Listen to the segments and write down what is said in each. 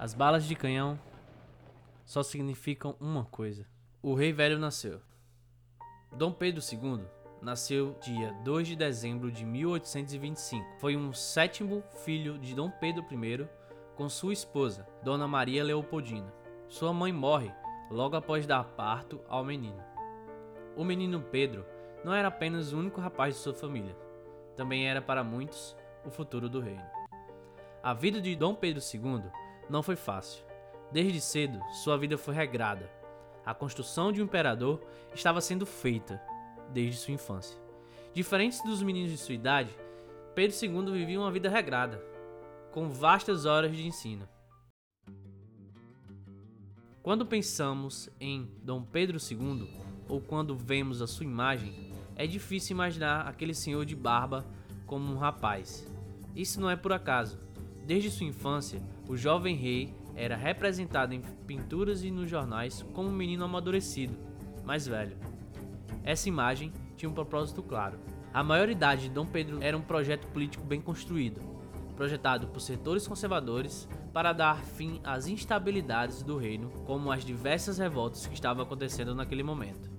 As balas de canhão só significam uma coisa: o rei velho nasceu. Dom Pedro II nasceu dia 2 de dezembro de 1825. Foi um sétimo filho de Dom Pedro I com sua esposa, Dona Maria Leopoldina. Sua mãe morre logo após dar parto ao menino. O menino Pedro não era apenas o único rapaz de sua família, também era para muitos o futuro do reino. A vida de Dom Pedro II não foi fácil. Desde cedo, sua vida foi regrada. A construção de um imperador estava sendo feita desde sua infância. Diferentes dos meninos de sua idade, Pedro II vivia uma vida regrada, com vastas horas de ensino. Quando pensamos em Dom Pedro II, ou quando vemos a sua imagem, é difícil imaginar aquele senhor de barba como um rapaz. Isso não é por acaso. Desde sua infância, o jovem rei era representado em pinturas e nos jornais como um menino amadurecido, mais velho. Essa imagem tinha um propósito claro. A maioridade de Dom Pedro era um projeto político bem construído, projetado por setores conservadores para dar fim às instabilidades do reino, como as diversas revoltas que estavam acontecendo naquele momento.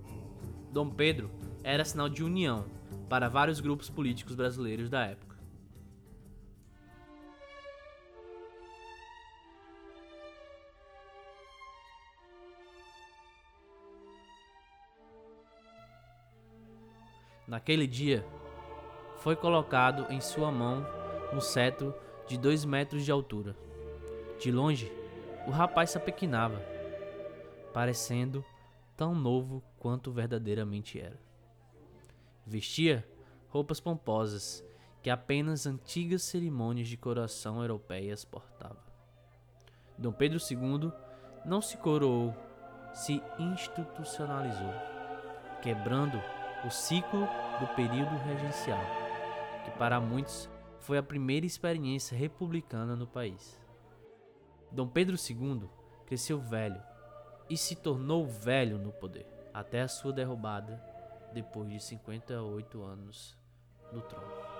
Dom Pedro era sinal de união para vários grupos políticos brasileiros da época. Naquele dia, foi colocado em sua mão um cetro de dois metros de altura. De longe, o rapaz se apequinava, parecendo tão novo quanto verdadeiramente era. Vestia roupas pomposas que apenas antigas cerimônias de coroação europeias portavam. Dom Pedro II não se coroou, se institucionalizou, quebrando o ciclo do período regencial, que para muitos foi a primeira experiência republicana no país. Dom Pedro II cresceu velho e se tornou velho no poder, até a sua derrubada depois de 58 anos no trono.